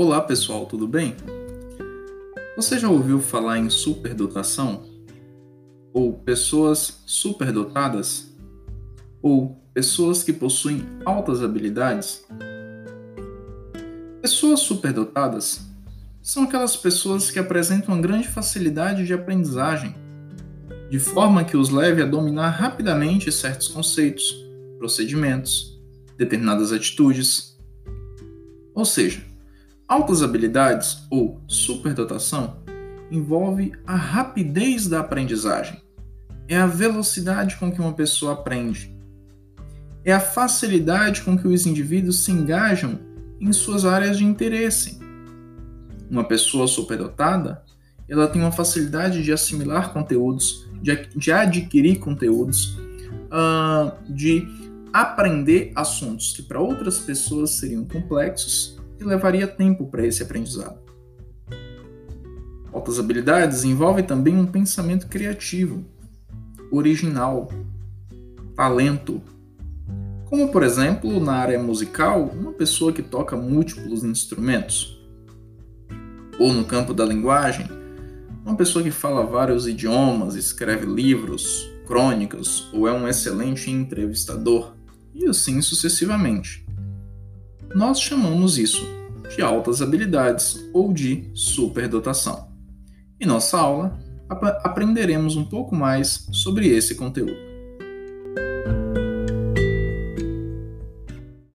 Olá pessoal, tudo bem? Você já ouviu falar em superdotação? Ou pessoas superdotadas? Ou pessoas que possuem altas habilidades? Pessoas superdotadas são aquelas pessoas que apresentam uma grande facilidade de aprendizagem, de forma que os leve a dominar rapidamente certos conceitos, procedimentos, determinadas atitudes. Ou seja, Altas habilidades ou superdotação envolve a rapidez da aprendizagem. É a velocidade com que uma pessoa aprende. É a facilidade com que os indivíduos se engajam em suas áreas de interesse. Uma pessoa superdotada, ela tem uma facilidade de assimilar conteúdos, de, adquirir conteúdos, uh, de aprender assuntos que para outras pessoas seriam complexos e levaria tempo para esse aprendizado. Altas habilidades envolvem também um pensamento criativo, original, talento. Como, por exemplo, na área musical, uma pessoa que toca múltiplos instrumentos. Ou no campo da linguagem, uma pessoa que fala vários idiomas, escreve livros, crônicas ou é um excelente entrevistador, e assim sucessivamente. Nós chamamos isso de altas habilidades ou de superdotação. Em nossa aula, ap aprenderemos um pouco mais sobre esse conteúdo.